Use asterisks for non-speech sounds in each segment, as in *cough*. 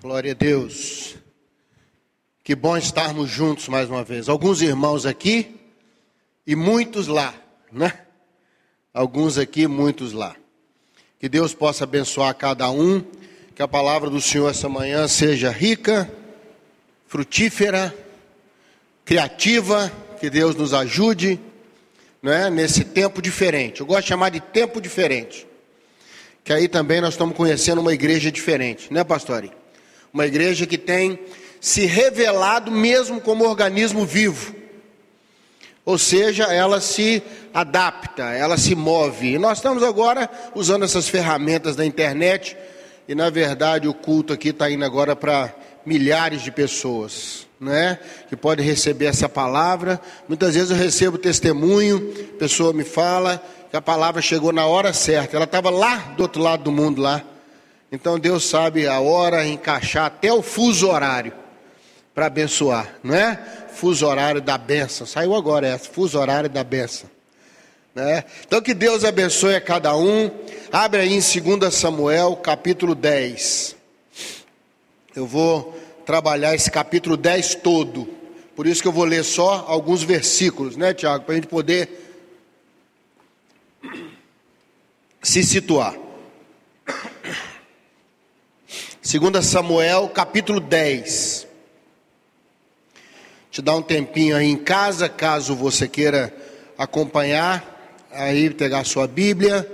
Glória a Deus. Que bom estarmos juntos mais uma vez. Alguns irmãos aqui e muitos lá, né? Alguns aqui, muitos lá. Que Deus possa abençoar cada um, que a palavra do Senhor essa manhã seja rica, frutífera, criativa, que Deus nos ajude, né? Nesse tempo diferente. Eu gosto de chamar de tempo diferente. Que aí também nós estamos conhecendo uma igreja diferente, né, pastor? Uma igreja que tem se revelado mesmo como organismo vivo. Ou seja, ela se adapta, ela se move. E nós estamos agora usando essas ferramentas da internet, e na verdade o culto aqui está indo agora para milhares de pessoas, né? Que pode receber essa palavra. Muitas vezes eu recebo testemunho, a pessoa me fala que a palavra chegou na hora certa. Ela estava lá do outro lado do mundo lá. Então Deus sabe a hora, encaixar até o fuso horário para abençoar, não é? Fuso horário da benção. Saiu agora essa, fuso horário da benção. Né? Então que Deus abençoe a cada um. Abre aí em 2 Samuel, capítulo 10. Eu vou trabalhar esse capítulo 10 todo. Por isso que eu vou ler só alguns versículos, né, Tiago? Para a gente poder se situar. 2 Samuel, capítulo 10. Te dá um tempinho aí em casa, caso você queira acompanhar, aí pegar sua Bíblia,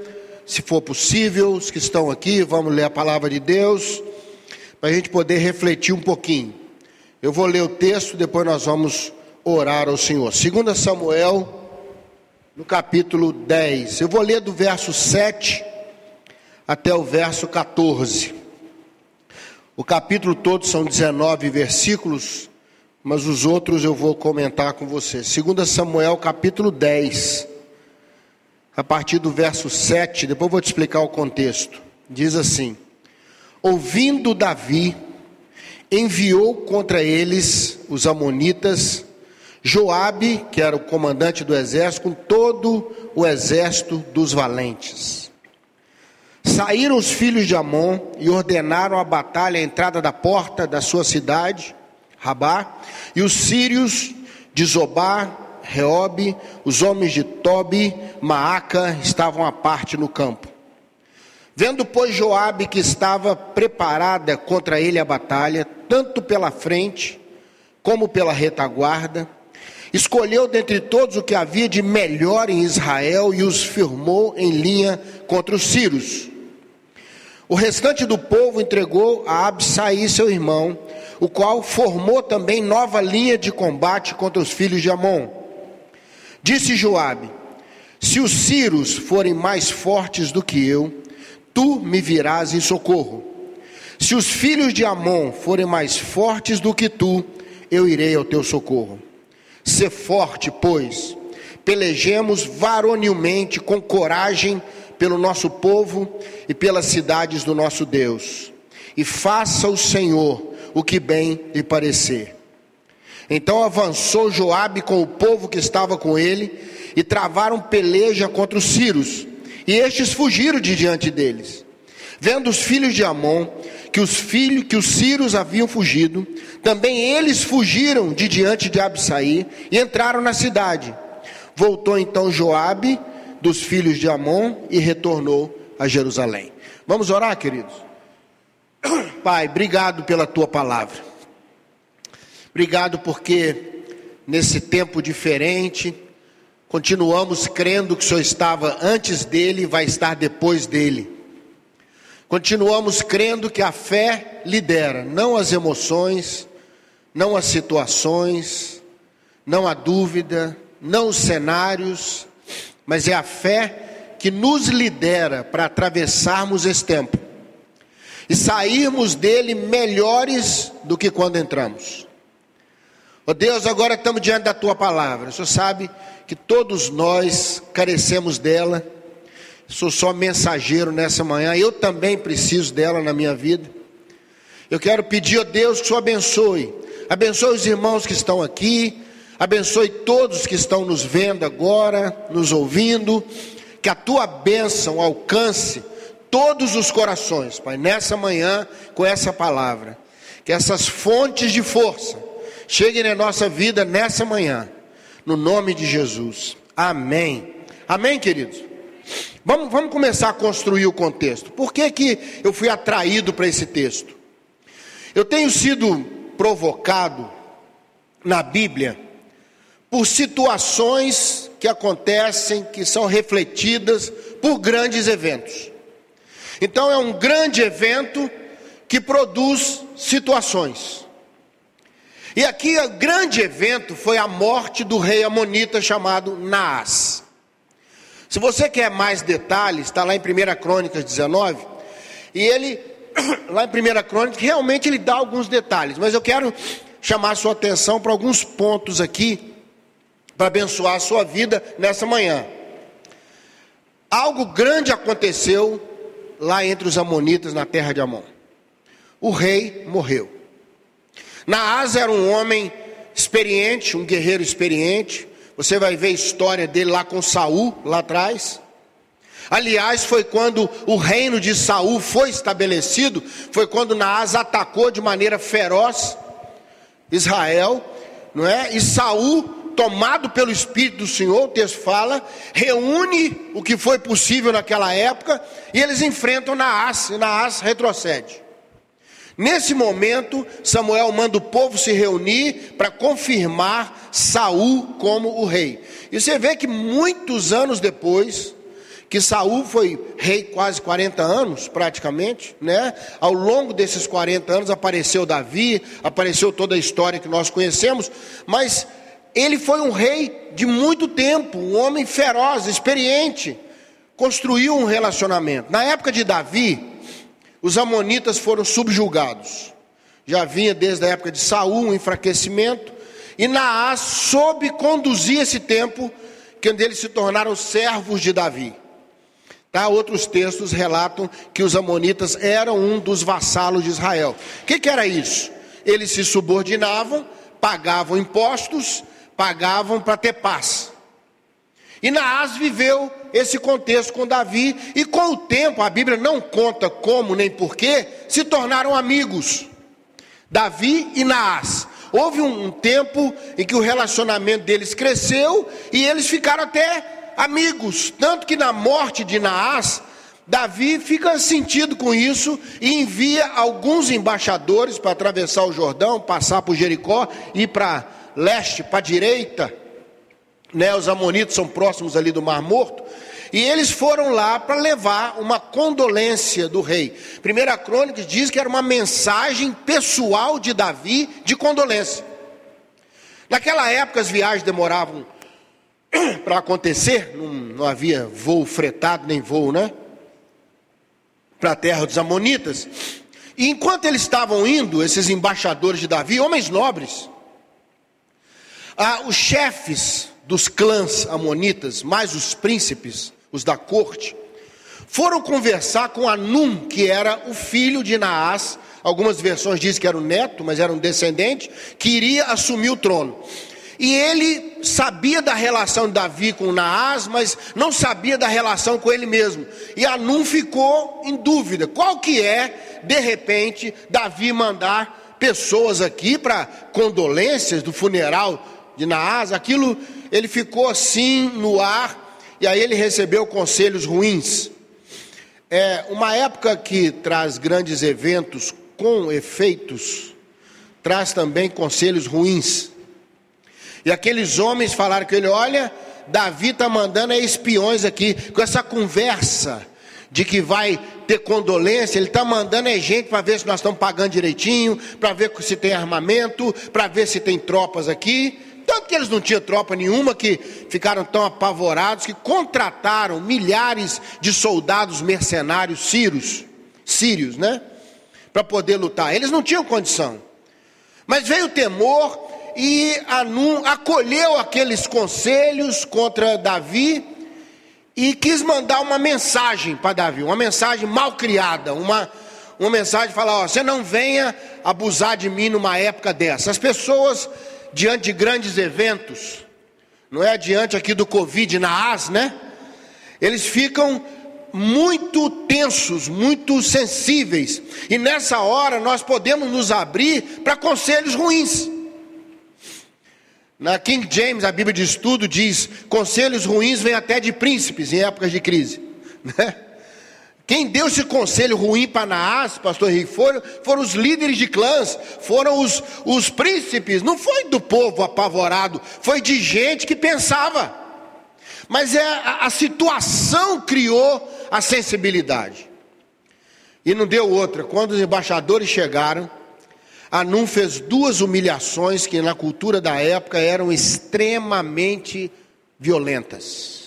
se for possível, os que estão aqui, vamos ler a palavra de Deus, para a gente poder refletir um pouquinho. Eu vou ler o texto, depois nós vamos orar ao Senhor. 2 Samuel, no capítulo 10. Eu vou ler do verso 7 até o verso 14. O capítulo todo são 19 versículos, mas os outros eu vou comentar com você. 2 Samuel, capítulo 10, a partir do verso 7, depois vou te explicar o contexto. Diz assim: Ouvindo Davi, enviou contra eles os amonitas Joabe, que era o comandante do exército, com todo o exército dos valentes. Saíram os filhos de Amon e ordenaram a batalha à entrada da porta da sua cidade, Rabá, e os sírios de Zobá, Reobe, os homens de Tobi, Maaca, estavam à parte no campo. Vendo, pois, Joabe que estava preparada contra ele a batalha, tanto pela frente como pela retaguarda, escolheu dentre todos o que havia de melhor em Israel e os firmou em linha contra os sírios. O restante do povo entregou a Absaí, seu irmão, o qual formou também nova linha de combate contra os filhos de Amon. Disse Joabe: Se os Círios forem mais fortes do que eu, tu me virás em socorro. Se os filhos de Amon forem mais fortes do que tu, eu irei ao teu socorro. Sê forte, pois, pelejemos varonilmente com coragem pelo nosso povo e pelas cidades do nosso Deus. E faça o Senhor o que bem lhe parecer. Então avançou Joabe com o povo que estava com ele e travaram peleja contra os sírios. E estes fugiram de diante deles. Vendo os filhos de Amon que os filhos que os sírios haviam fugido, também eles fugiram de diante de Absaí e entraram na cidade. Voltou então Joabe dos filhos de Amon e retornou a Jerusalém. Vamos orar, queridos? *clears throat* Pai, obrigado pela tua palavra. Obrigado porque nesse tempo diferente, continuamos crendo que o Senhor estava antes dele e vai estar depois dele. Continuamos crendo que a fé lidera, não as emoções, não as situações, não a dúvida, não os cenários, mas é a fé que nos lidera para atravessarmos esse tempo e sairmos dele melhores do que quando entramos. Ó oh Deus, agora estamos diante da tua palavra. O Senhor sabe que todos nós carecemos dela. Sou só mensageiro nessa manhã. Eu também preciso dela na minha vida. Eu quero pedir a Deus que o Senhor abençoe. Abençoe os irmãos que estão aqui Abençoe todos que estão nos vendo agora, nos ouvindo, que a tua bênção alcance todos os corações, Pai, nessa manhã com essa palavra. que essas fontes de força cheguem na nossa vida nessa manhã, no nome de Jesus. Amém. Amém, queridos? Vamos, vamos começar a construir o contexto. Por que, que eu fui atraído para esse texto? Eu tenho sido provocado na Bíblia por situações que acontecem, que são refletidas por grandes eventos. Então é um grande evento que produz situações. E aqui o grande evento foi a morte do rei amonita chamado Naas. Se você quer mais detalhes, está lá em 1 Crônicas 19, e ele, *clears throat* lá em 1 Crônicas, realmente ele dá alguns detalhes, mas eu quero chamar sua atenção para alguns pontos aqui, para abençoar a sua vida nessa manhã. Algo grande aconteceu lá entre os amonitas na terra de Amon. O rei morreu. Naás era um homem experiente, um guerreiro experiente. Você vai ver a história dele lá com Saul, lá atrás. Aliás, foi quando o reino de Saul foi estabelecido, foi quando Naás atacou de maneira feroz Israel, não é? E Saul, tomado pelo espírito do Senhor, o texto fala, reúne o que foi possível naquela época e eles enfrentam Naás, e Naás retrocede. Nesse momento, Samuel manda o povo se reunir para confirmar Saul como o rei. E você vê que muitos anos depois, que Saul foi rei quase 40 anos, praticamente, né? Ao longo desses 40 anos apareceu Davi, apareceu toda a história que nós conhecemos, mas ele foi um rei de muito tempo, um homem feroz, experiente, construiu um relacionamento. Na época de Davi, os amonitas foram subjugados. Já vinha desde a época de Saul um enfraquecimento, e Naás soube conduzir esse tempo, quando eles se tornaram servos de Davi. Tá? Outros textos relatam que os amonitas eram um dos vassalos de Israel. O que, que era isso? Eles se subordinavam, pagavam impostos, pagavam para ter paz. E Naás viveu esse contexto com Davi, e com o tempo, a Bíblia não conta como nem porquê, se tornaram amigos. Davi e Naás. Houve um, um tempo em que o relacionamento deles cresceu e eles ficaram até amigos. Tanto que na morte de Naás, Davi fica sentido com isso e envia alguns embaixadores para atravessar o Jordão, passar por Jericó, ir para leste, para a direita né, os amonitas são próximos ali do Mar Morto, e eles foram lá para levar uma condolência do rei. Primeira Crônica diz que era uma mensagem pessoal de Davi de condolência. Naquela época as viagens demoravam *clears throat* para acontecer, não, não havia voo fretado nem voo, né? Para a terra dos amonitas. E enquanto eles estavam indo, esses embaixadores de Davi, homens nobres, ah, os chefes dos clãs amonitas, mais os príncipes, os da corte, foram conversar com Anum, que era o filho de Naás. Algumas versões dizem que era o neto, mas era um descendente, que iria assumir o trono. E ele sabia da relação de Davi com Naás, mas não sabia da relação com ele mesmo. E Anum ficou em dúvida: qual que é, de repente, Davi mandar pessoas aqui para condolências do funeral de Naás? Aquilo ele ficou assim no ar, e aí ele recebeu conselhos ruins. É uma época que traz grandes eventos com efeitos, traz também conselhos ruins. E aqueles homens falaram com ele: olha, Davi está mandando espiões aqui, com essa conversa de que vai ter condolência, ele está mandando é gente para ver se nós estamos pagando direitinho, para ver se tem armamento, para ver se tem tropas aqui. Tanto que eles não tinham tropa nenhuma, que ficaram tão apavorados, que contrataram milhares de soldados mercenários sírios, sírios, né? Para poder lutar. Eles não tinham condição. Mas veio o temor e Anum acolheu aqueles conselhos contra Davi e quis mandar uma mensagem para Davi, uma mensagem mal criada, uma, uma mensagem falar, ó, você não venha abusar de mim numa época dessa. As pessoas diante de grandes eventos, não é diante aqui do Covid na AS, né? Eles ficam muito tensos, muito sensíveis, e nessa hora nós podemos nos abrir para conselhos ruins. Na King James, a Bíblia de Estudo diz: conselhos ruins vêm até de príncipes em épocas de crise. *laughs* Né? Quem deu esse conselho ruim para Naás, pastor Henrique, foram, foram os líderes de clãs, foram os, os príncipes, não foi do povo apavorado, foi de gente que pensava. Mas é, a, a situação criou a sensibilidade. E não deu outra. Quando os embaixadores chegaram, Anum fez duas humilhações que na cultura da época eram extremamente violentas.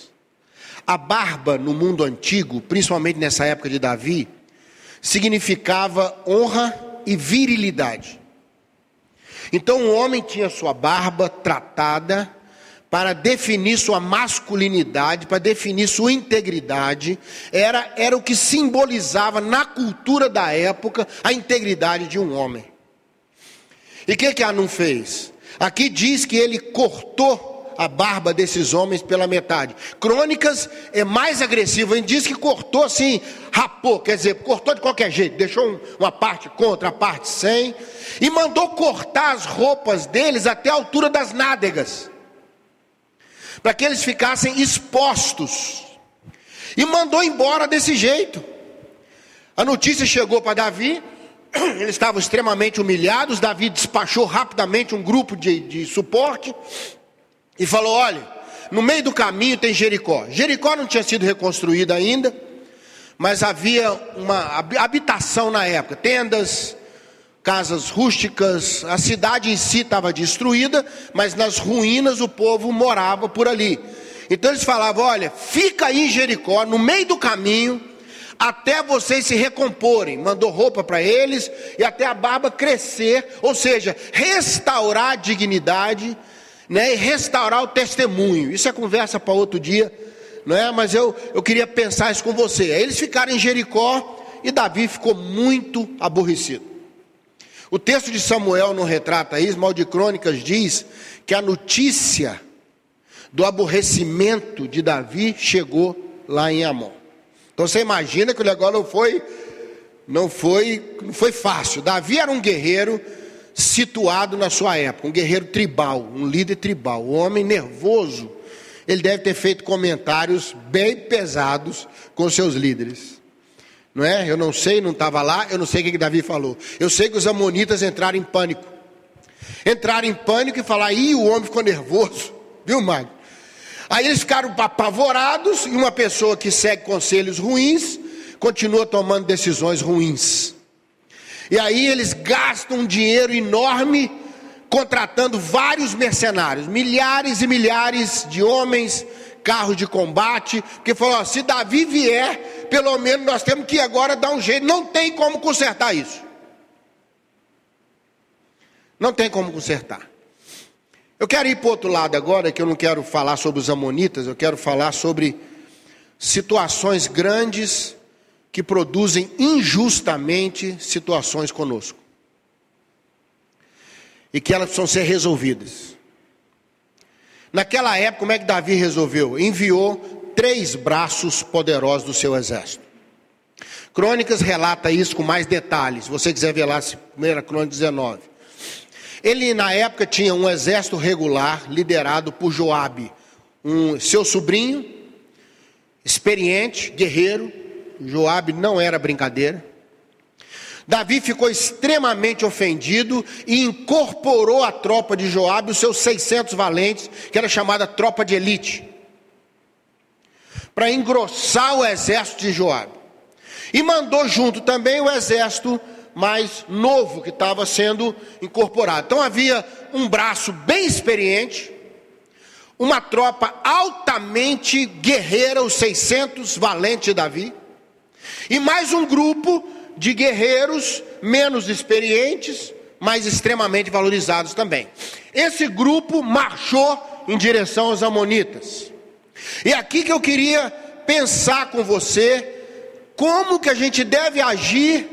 A barba no mundo antigo, principalmente nessa época de Davi, significava honra e virilidade. Então o homem tinha sua barba tratada para definir sua masculinidade, para definir sua integridade, era, era o que simbolizava na cultura da época a integridade de um homem. E o que, que Anum fez? Aqui diz que ele cortou a barba desses homens pela metade. Crônicas é mais agressivo, ele diz que cortou assim, rapou, quer dizer, cortou de qualquer jeito, deixou um, uma parte contra, a parte sem, e mandou cortar as roupas deles até a altura das nádegas para que eles ficassem expostos. E mandou embora desse jeito. A notícia chegou para Davi, *clears throat* eles estavam extremamente humilhados. Davi despachou rapidamente um grupo de, de suporte e falou: Olha, no meio do caminho tem Jericó. Jericó não tinha sido reconstruída ainda, mas havia uma habitação na época, tendas, casas rústicas, a cidade em si estava destruída, mas nas ruínas o povo morava por ali. Então eles falavam: olha, fica aí em Jericó, no meio do caminho, até vocês se recomporem. Mandou roupa para eles e até a barba crescer, ou seja, restaurar a dignidade né, e restaurar o testemunho. Isso é conversa para outro dia, não é? Mas eu, eu queria pensar isso com você. Eles ficaram em Jericó e Davi ficou muito aborrecido. O texto de Samuel não retrata isso, mal de crônicas diz que a notícia do aborrecimento de Davi chegou lá em Amon. Então você imagina que o negócio não foi, não foi, não foi fácil. Davi era um guerreiro situado na sua época, um guerreiro tribal, um líder tribal, um homem nervoso. Ele deve ter feito comentários bem pesados com seus líderes não é? Eu não sei, não estava lá, eu não sei o que, que Davi falou. Eu sei que os amonitas entraram em pânico. Entraram em pânico e falaram, ih, o homem ficou nervoso, *laughs* viu, Magno? Aí eles ficaram apavorados e uma pessoa que segue conselhos ruins continua tomando decisões ruins. E aí eles gastam um dinheiro enorme contratando vários mercenários, milhares e milhares de homens, carros de combate, porque falou: se Davi vier, pelo menos nós temos que agora dar um jeito, não tem como consertar isso. Não tem como consertar. Eu quero ir para o outro lado agora, que eu não quero falar sobre os amonitas, eu quero falar sobre situações grandes que produzem injustamente situações conosco. E que elas precisam ser resolvidas. Naquela época, como é que Davi resolveu? Enviou três braços poderosos do seu exército. Crônicas relata isso com mais detalhes. Se você quiser ver lá, 1 Crônica 19. Ele, na época, tinha um exército regular liderado por Joabe, um, seu sobrinho, experiente, guerreiro. Joabe não era brincadeira. Davi ficou extremamente ofendido e incorporou à tropa de Joabe os seus 600 valentes, que era chamada tropa de elite, para engrossar o exército de Joabe. E mandou junto também o exército mais novo que estava sendo incorporado. Então havia um braço bem experiente, uma tropa altamente guerreira, os 600 valentes de Davi, e mais um grupo de guerreiros menos experientes, mas extremamente valorizados também. Esse grupo marchou em direção aos Amonitas. E aqui que eu queria pensar com você como que a gente deve agir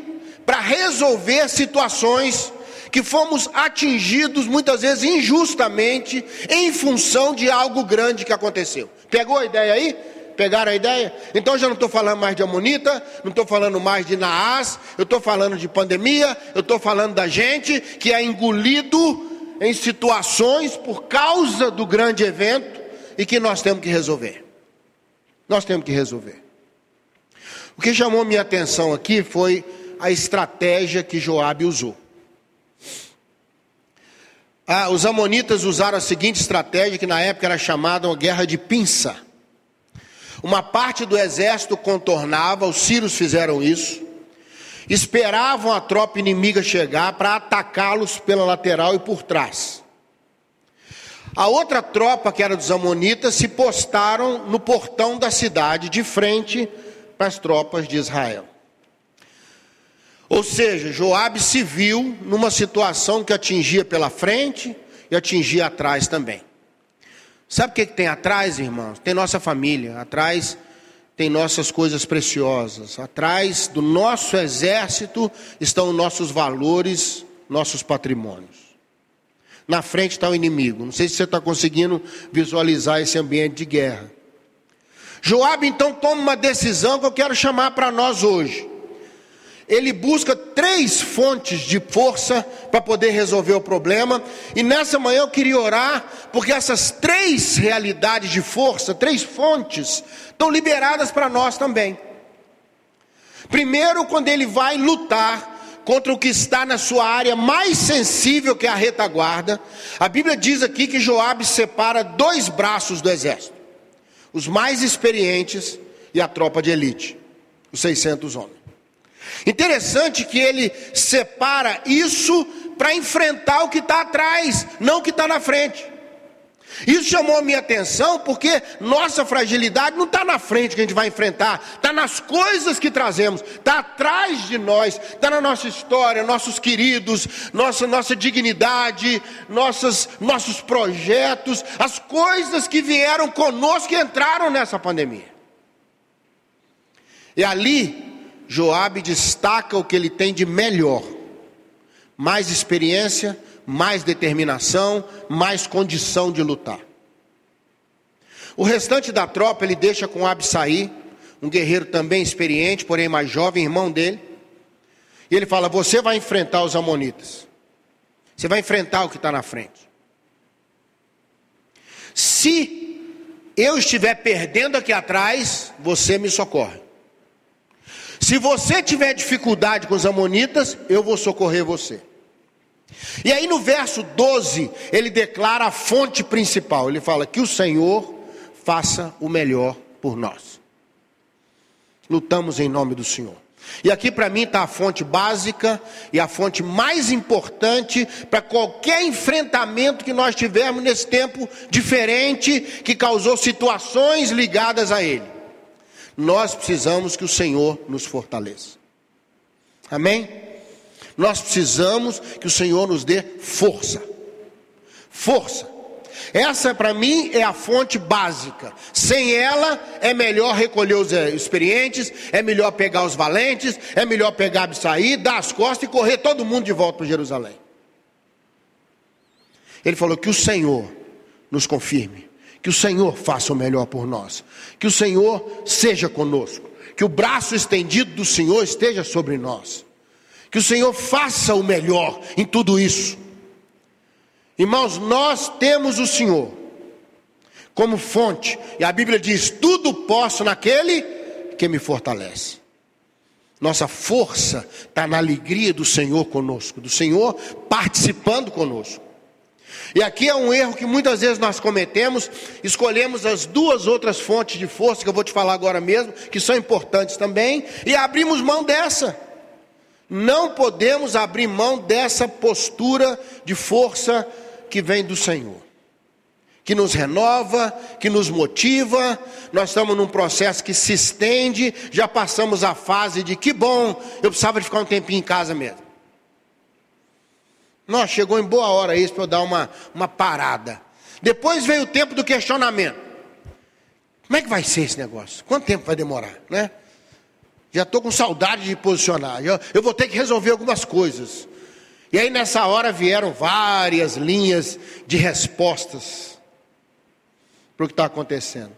para resolver situações que fomos atingidos muitas vezes injustamente em função de algo grande que aconteceu. Pegou a ideia aí? Pegaram a ideia? Então já não estou falando mais de Amonita, não estou falando mais de Naás, eu estou falando de pandemia, eu estou falando da gente que é engolido em situações por causa do grande evento e que nós temos que resolver. Nós temos que resolver. O que chamou minha atenção aqui foi a estratégia que Joabe usou. Ah, os amonitas usaram a seguinte estratégia que na época era chamada uma guerra de pinça. Uma parte do exército contornava, os sírios fizeram isso, esperavam a tropa inimiga chegar para atacá-los pela lateral e por trás. A outra tropa, que era dos amonitas, se postaram no portão da cidade, de frente para as tropas de Israel. Ou seja, Joabe se viu numa situação que atingia pela frente e atingia atrás também. Sabe o que, que tem atrás, irmãos? Tem nossa família, atrás tem nossas coisas preciosas, atrás do nosso exército estão nossos valores, nossos patrimônios. Na frente está o inimigo. Não sei se você está conseguindo visualizar esse ambiente de guerra. Joabe então toma uma decisão que eu quero chamar para nós hoje ele busca três fontes de força para poder resolver o problema. E nessa manhã eu queria orar, porque essas três realidades de força, três fontes, estão liberadas para nós também. Primeiro, quando ele vai lutar contra o que está na sua área mais sensível, que é a retaguarda, a Bíblia diz aqui que Joabe separa dois braços do exército: os mais experientes e a tropa de elite, os 600 homens. Interessante que ele separa isso para enfrentar o que está atrás, não o que está na frente. Isso chamou a minha atenção porque nossa fragilidade não está na frente que a gente vai enfrentar, está nas coisas que trazemos, está atrás de nós, está na nossa história, nossos queridos, nossa, nossa dignidade, nossas, nossos projetos, as coisas que vieram conosco e entraram nessa pandemia. E ali Joabe destaca o que ele tem de melhor: mais experiência, mais determinação, mais condição de lutar. O restante da tropa ele deixa com Absaí, um guerreiro também experiente, porém mais jovem, irmão dele. E ele fala: Você vai enfrentar os Amonitas. Você vai enfrentar o que está na frente. Se eu estiver perdendo aqui atrás, você me socorre. Se você tiver dificuldade com os amonitas, eu vou socorrer você. E aí no verso 12, ele declara a fonte principal. Ele fala que o Senhor faça o melhor por nós. Lutamos em nome do Senhor. E aqui para mim está a fonte básica e a fonte mais importante para qualquer enfrentamento que nós tivermos nesse tempo diferente que causou situações ligadas a ele nós precisamos que o Senhor nos fortaleça. Amém? Nós precisamos que o Senhor nos dê força. Força. Essa para mim é a fonte básica. Sem ela é melhor recolher os eh, experientes, é melhor pegar os valentes, é melhor pegar sair, dar as costas e correr todo mundo de volta para Jerusalém. Ele falou que o Senhor nos confirme que o Senhor faça o melhor por nós. Que o Senhor seja conosco. Que o braço estendido do Senhor esteja sobre nós. Que o Senhor faça o melhor em tudo isso. Irmãos, nós temos o Senhor como fonte. E a Bíblia diz: tudo posso naquele que me fortalece. Nossa força está na alegria do Senhor conosco, do Senhor participando conosco. E aqui é um erro que muitas vezes nós cometemos, escolhemos as duas outras fontes de força, que eu vou te falar agora mesmo, que são importantes também, e abrimos mão dessa. Não podemos abrir mão dessa postura de força que vem do Senhor, que nos renova, que nos motiva. Nós estamos num processo que se estende, já passamos a fase de que bom, eu precisava de ficar um tempinho em casa mesmo. Nossa, chegou em boa hora isso para eu dar uma, uma parada. Depois veio o tempo do questionamento. Como é que vai ser esse negócio? Quanto tempo vai demorar, né? Já estou com saudade de posicionar. Eu, eu vou ter que resolver algumas coisas. E aí nessa hora vieram várias linhas de respostas para o que está acontecendo.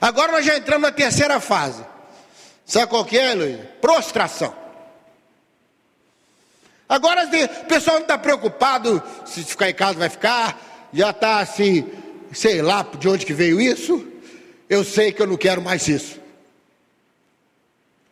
Agora nós já entramos na terceira fase. Sabe qual que é, Luiz? Prostração. Agora o pessoal não está preocupado se ficar em casa vai ficar, já está assim, sei lá de onde que veio isso. Eu sei que eu não quero mais isso.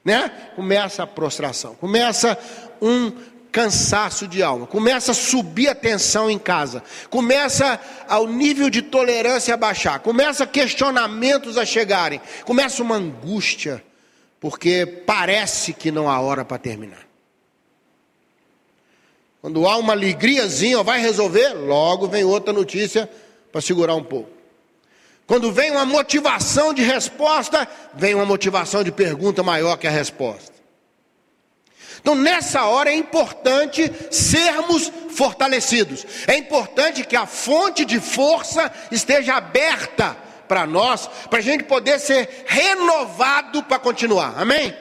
Né? Começa a prostração, começa um cansaço de alma, começa a subir a tensão em casa, começa ao nível de tolerância a baixar, começa questionamentos a chegarem, começa uma angústia, porque parece que não há hora para terminar. Quando há uma alegriazinha, vai resolver, logo vem outra notícia para segurar um pouco. Quando vem uma motivação de resposta, vem uma motivação de pergunta maior que a resposta. Então, nessa hora é importante sermos fortalecidos. É importante que a fonte de força esteja aberta para nós, para a gente poder ser renovado para continuar. Amém?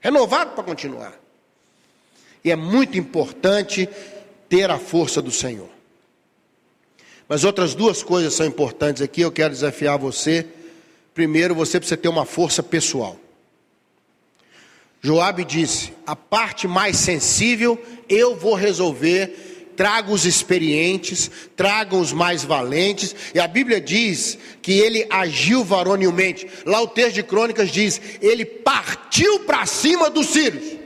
Renovado para continuar. E é muito importante ter a força do Senhor. Mas outras duas coisas são importantes aqui, eu quero desafiar você. Primeiro, você precisa ter uma força pessoal. Joabe disse: a parte mais sensível eu vou resolver. Traga os experientes, tragam os mais valentes, e a Bíblia diz que ele agiu varonilmente. Lá o texto de Crônicas diz: ele partiu para cima dos sírios.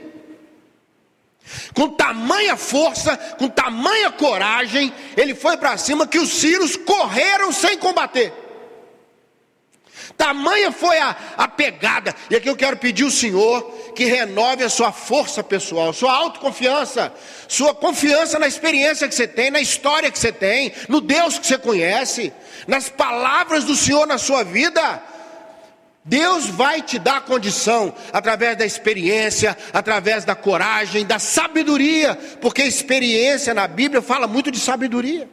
Com tamanha força, com tamanha coragem, ele foi para cima que os sírios correram sem combater. Tamanha foi a, a pegada. E aqui eu quero pedir ao Senhor que renove a sua força pessoal, sua autoconfiança, sua confiança na experiência que você tem, na história que você tem, no Deus que você conhece, nas palavras do Senhor na sua vida. Deus vai te dar condição através da experiência, através da coragem, da sabedoria, porque experiência na Bíblia fala muito de sabedoria.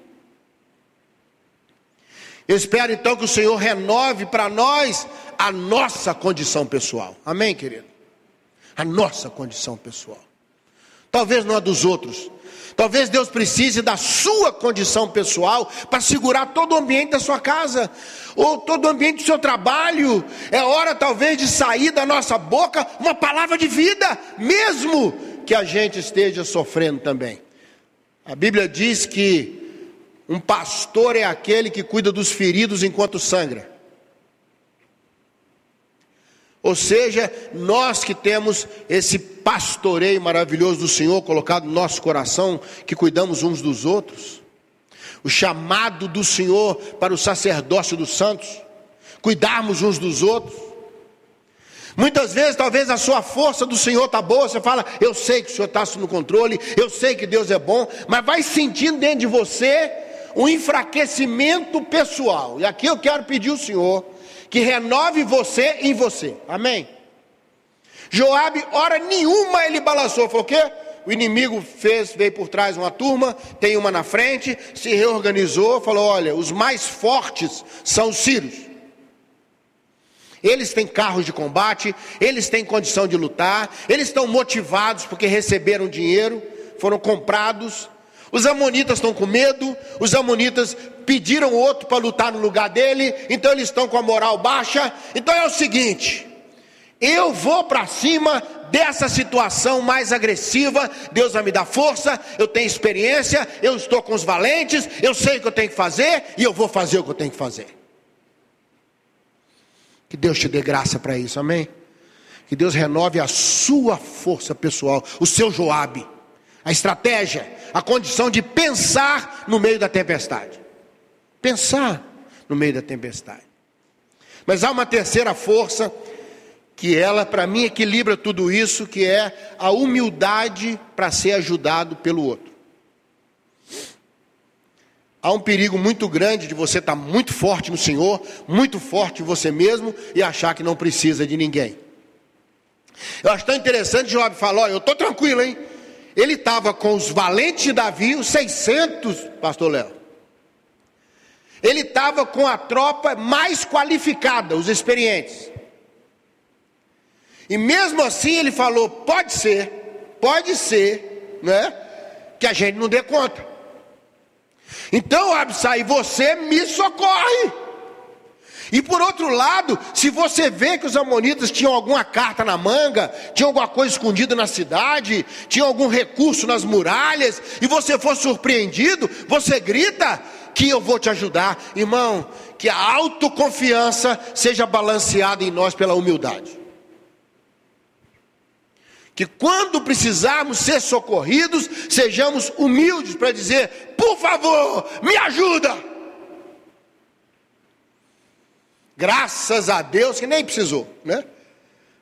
Eu espero então que o Senhor renove para nós a nossa condição pessoal. Amém, querido? A nossa condição pessoal. Talvez não a dos outros. Talvez Deus precise da sua condição pessoal para segurar todo o ambiente da sua casa, ou todo o ambiente do seu trabalho. É hora talvez de sair da nossa boca uma palavra de vida, mesmo que a gente esteja sofrendo também. A Bíblia diz que um pastor é aquele que cuida dos feridos enquanto sangra. Ou seja, nós que temos esse pastoreio maravilhoso do Senhor colocado no nosso coração, que cuidamos uns dos outros, o chamado do Senhor para o sacerdócio dos santos, cuidarmos uns dos outros. Muitas vezes, talvez a sua força do Senhor está boa, você fala, eu sei que o Senhor está no controle, eu sei que Deus é bom, mas vai sentindo dentro de você um enfraquecimento pessoal. E aqui eu quero pedir ao Senhor que renove você em você. Amém? Joabe, hora nenhuma ele balançou. Falou o quê? O inimigo fez, veio por trás uma turma, tem uma na frente, se reorganizou, falou: olha, os mais fortes são os sírios. Eles têm carros de combate, eles têm condição de lutar, eles estão motivados porque receberam dinheiro, foram comprados, os amonitas estão com medo, os amonitas pediram outro para lutar no lugar dele, então eles estão com a moral baixa. Então é o seguinte: eu vou para cima dessa situação mais agressiva, Deus vai me dar força, eu tenho experiência, eu estou com os valentes, eu sei o que eu tenho que fazer e eu vou fazer o que eu tenho que fazer. Que Deus te dê graça para isso, amém? Que Deus renove a sua força pessoal, o seu Joabe a estratégia, a condição de pensar no meio da tempestade. Pensar no meio da tempestade. Mas há uma terceira força que ela para mim equilibra tudo isso, que é a humildade para ser ajudado pelo outro. Há um perigo muito grande de você estar muito forte no Senhor, muito forte em você mesmo e achar que não precisa de ninguém. Eu acho tão interessante, Job falou: eu estou tranquilo, hein? Ele estava com os valentes de Davi, os 600, pastor Léo. Ele estava com a tropa mais qualificada, os experientes. E mesmo assim ele falou: pode ser, pode ser, né? Que a gente não dê conta. Então, Absai, você me socorre. E por outro lado, se você vê que os amonitas tinham alguma carta na manga, tinham alguma coisa escondida na cidade, tinham algum recurso nas muralhas, e você for surpreendido, você grita que eu vou te ajudar. Irmão, que a autoconfiança seja balanceada em nós pela humildade. Que quando precisarmos ser socorridos, sejamos humildes para dizer: por favor, me ajuda. Graças a Deus que nem precisou, né?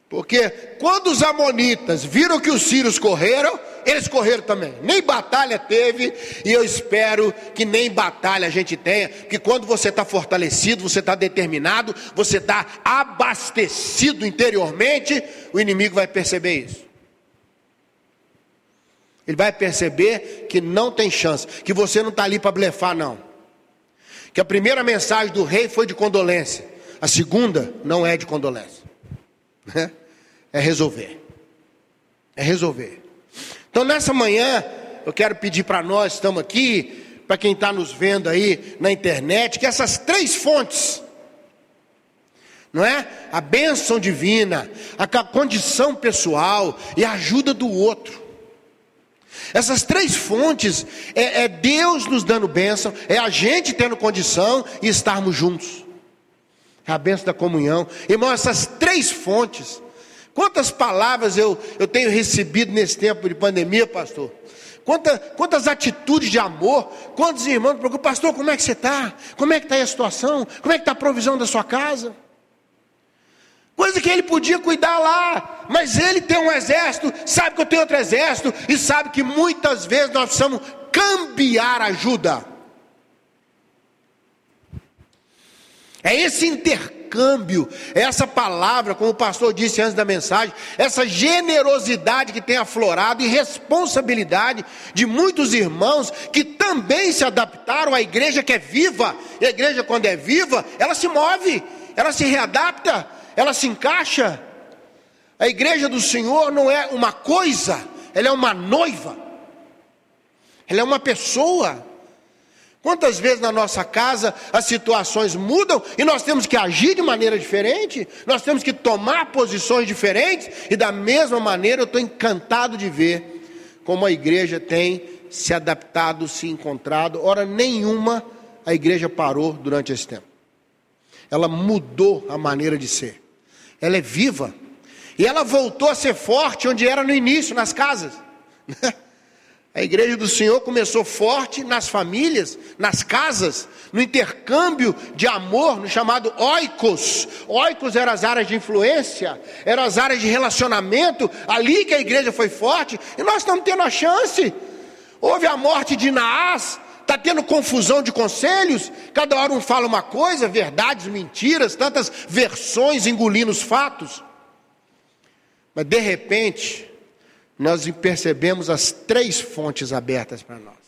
Porque quando os amonitas viram que os sírios correram, eles correram também. Nem batalha teve, e eu espero que nem batalha a gente tenha, porque quando você está fortalecido, você está determinado, você está abastecido interiormente, o inimigo vai perceber isso. Ele vai perceber que não tem chance, que você não está ali para blefar, não. Que a primeira mensagem do rei foi de condolência. A segunda não é de condolência, né? é resolver. É resolver. Então nessa manhã, eu quero pedir para nós, estamos aqui, para quem está nos vendo aí na internet, que essas três fontes, não é? A bênção divina, a condição pessoal e a ajuda do outro. Essas três fontes é, é Deus nos dando bênção, é a gente tendo condição e estarmos juntos. É a benção da comunhão. Irmão, essas três fontes. Quantas palavras eu, eu tenho recebido nesse tempo de pandemia, pastor? Quantas, quantas atitudes de amor, quantos irmãos perguntam, pastor, como é que você está? Como é que está a situação? Como é que está a provisão da sua casa? Coisa que ele podia cuidar lá, mas ele tem um exército, sabe que eu tenho outro exército, e sabe que muitas vezes nós precisamos cambiar ajuda. É esse intercâmbio, é essa palavra, como o pastor disse antes da mensagem, essa generosidade que tem aflorado e responsabilidade de muitos irmãos que também se adaptaram à igreja que é viva. E a igreja, quando é viva, ela se move, ela se readapta, ela se encaixa. A igreja do Senhor não é uma coisa, ela é uma noiva, ela é uma pessoa. Quantas vezes na nossa casa as situações mudam e nós temos que agir de maneira diferente, nós temos que tomar posições diferentes, e da mesma maneira eu estou encantado de ver como a igreja tem se adaptado, se encontrado. Hora nenhuma a igreja parou durante esse tempo, ela mudou a maneira de ser, ela é viva, e ela voltou a ser forte onde era no início, nas casas. *laughs* A igreja do Senhor começou forte nas famílias, nas casas, no intercâmbio de amor, no chamado oikos. Oikos eram as áreas de influência, eram as áreas de relacionamento, ali que a igreja foi forte, e nós estamos tendo a chance. Houve a morte de Naás, está tendo confusão de conselhos, cada hora um fala uma coisa, verdades, mentiras, tantas versões engolindo os fatos. Mas de repente, nós percebemos as três fontes abertas para nós.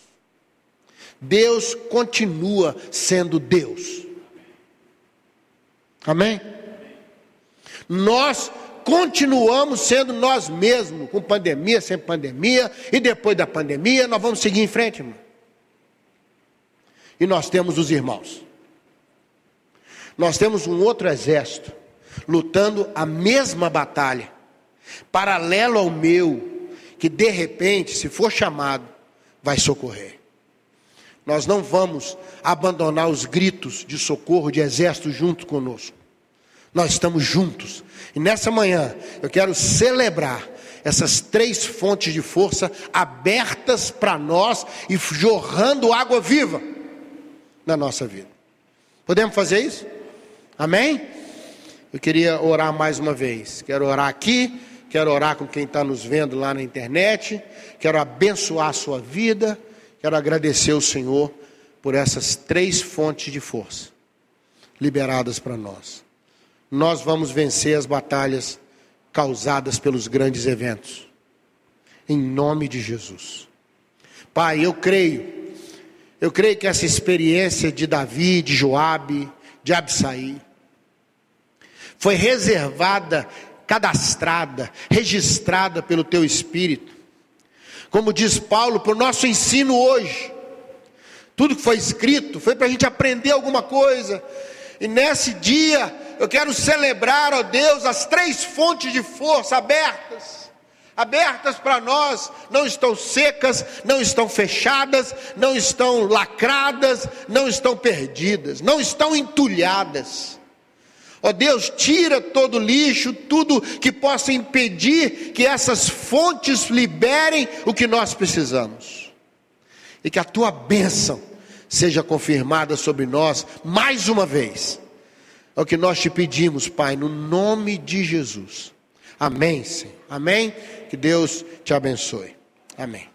Deus continua sendo Deus. Amém? Nós continuamos sendo nós mesmos, com pandemia, sem pandemia, e depois da pandemia, nós vamos seguir em frente, irmão. E nós temos os irmãos. Nós temos um outro exército lutando a mesma batalha, paralelo ao meu, que de repente, se for chamado, vai socorrer. Nós não vamos abandonar os gritos de socorro de exército junto conosco. Nós estamos juntos. E nessa manhã eu quero celebrar essas três fontes de força abertas para nós e jorrando água viva na nossa vida. Podemos fazer isso? Amém? Eu queria orar mais uma vez. Quero orar aqui quero orar com quem está nos vendo lá na internet, quero abençoar a sua vida, quero agradecer ao Senhor por essas três fontes de força liberadas para nós. Nós vamos vencer as batalhas causadas pelos grandes eventos, em nome de Jesus. Pai, eu creio, eu creio que essa experiência de Davi, de Joabe, de Absaí, foi reservada cadastrada, registrada pelo teu Espírito. Como diz Paulo, para o nosso ensino hoje. Tudo que foi escrito foi para a gente aprender alguma coisa. E nesse dia, eu quero celebrar, ó Deus, as três fontes de força abertas abertas para nós, não estão secas, não estão fechadas, não estão lacradas, não estão perdidas, não estão entulhadas. Ó Deus, tira todo lixo, tudo que possa impedir que essas fontes liberem o que nós precisamos. E que a tua bênção seja confirmada sobre nós mais uma vez. É o que nós te pedimos, Pai, no nome de Jesus. Amém, Senhor. Amém. Que Deus te abençoe. Amém.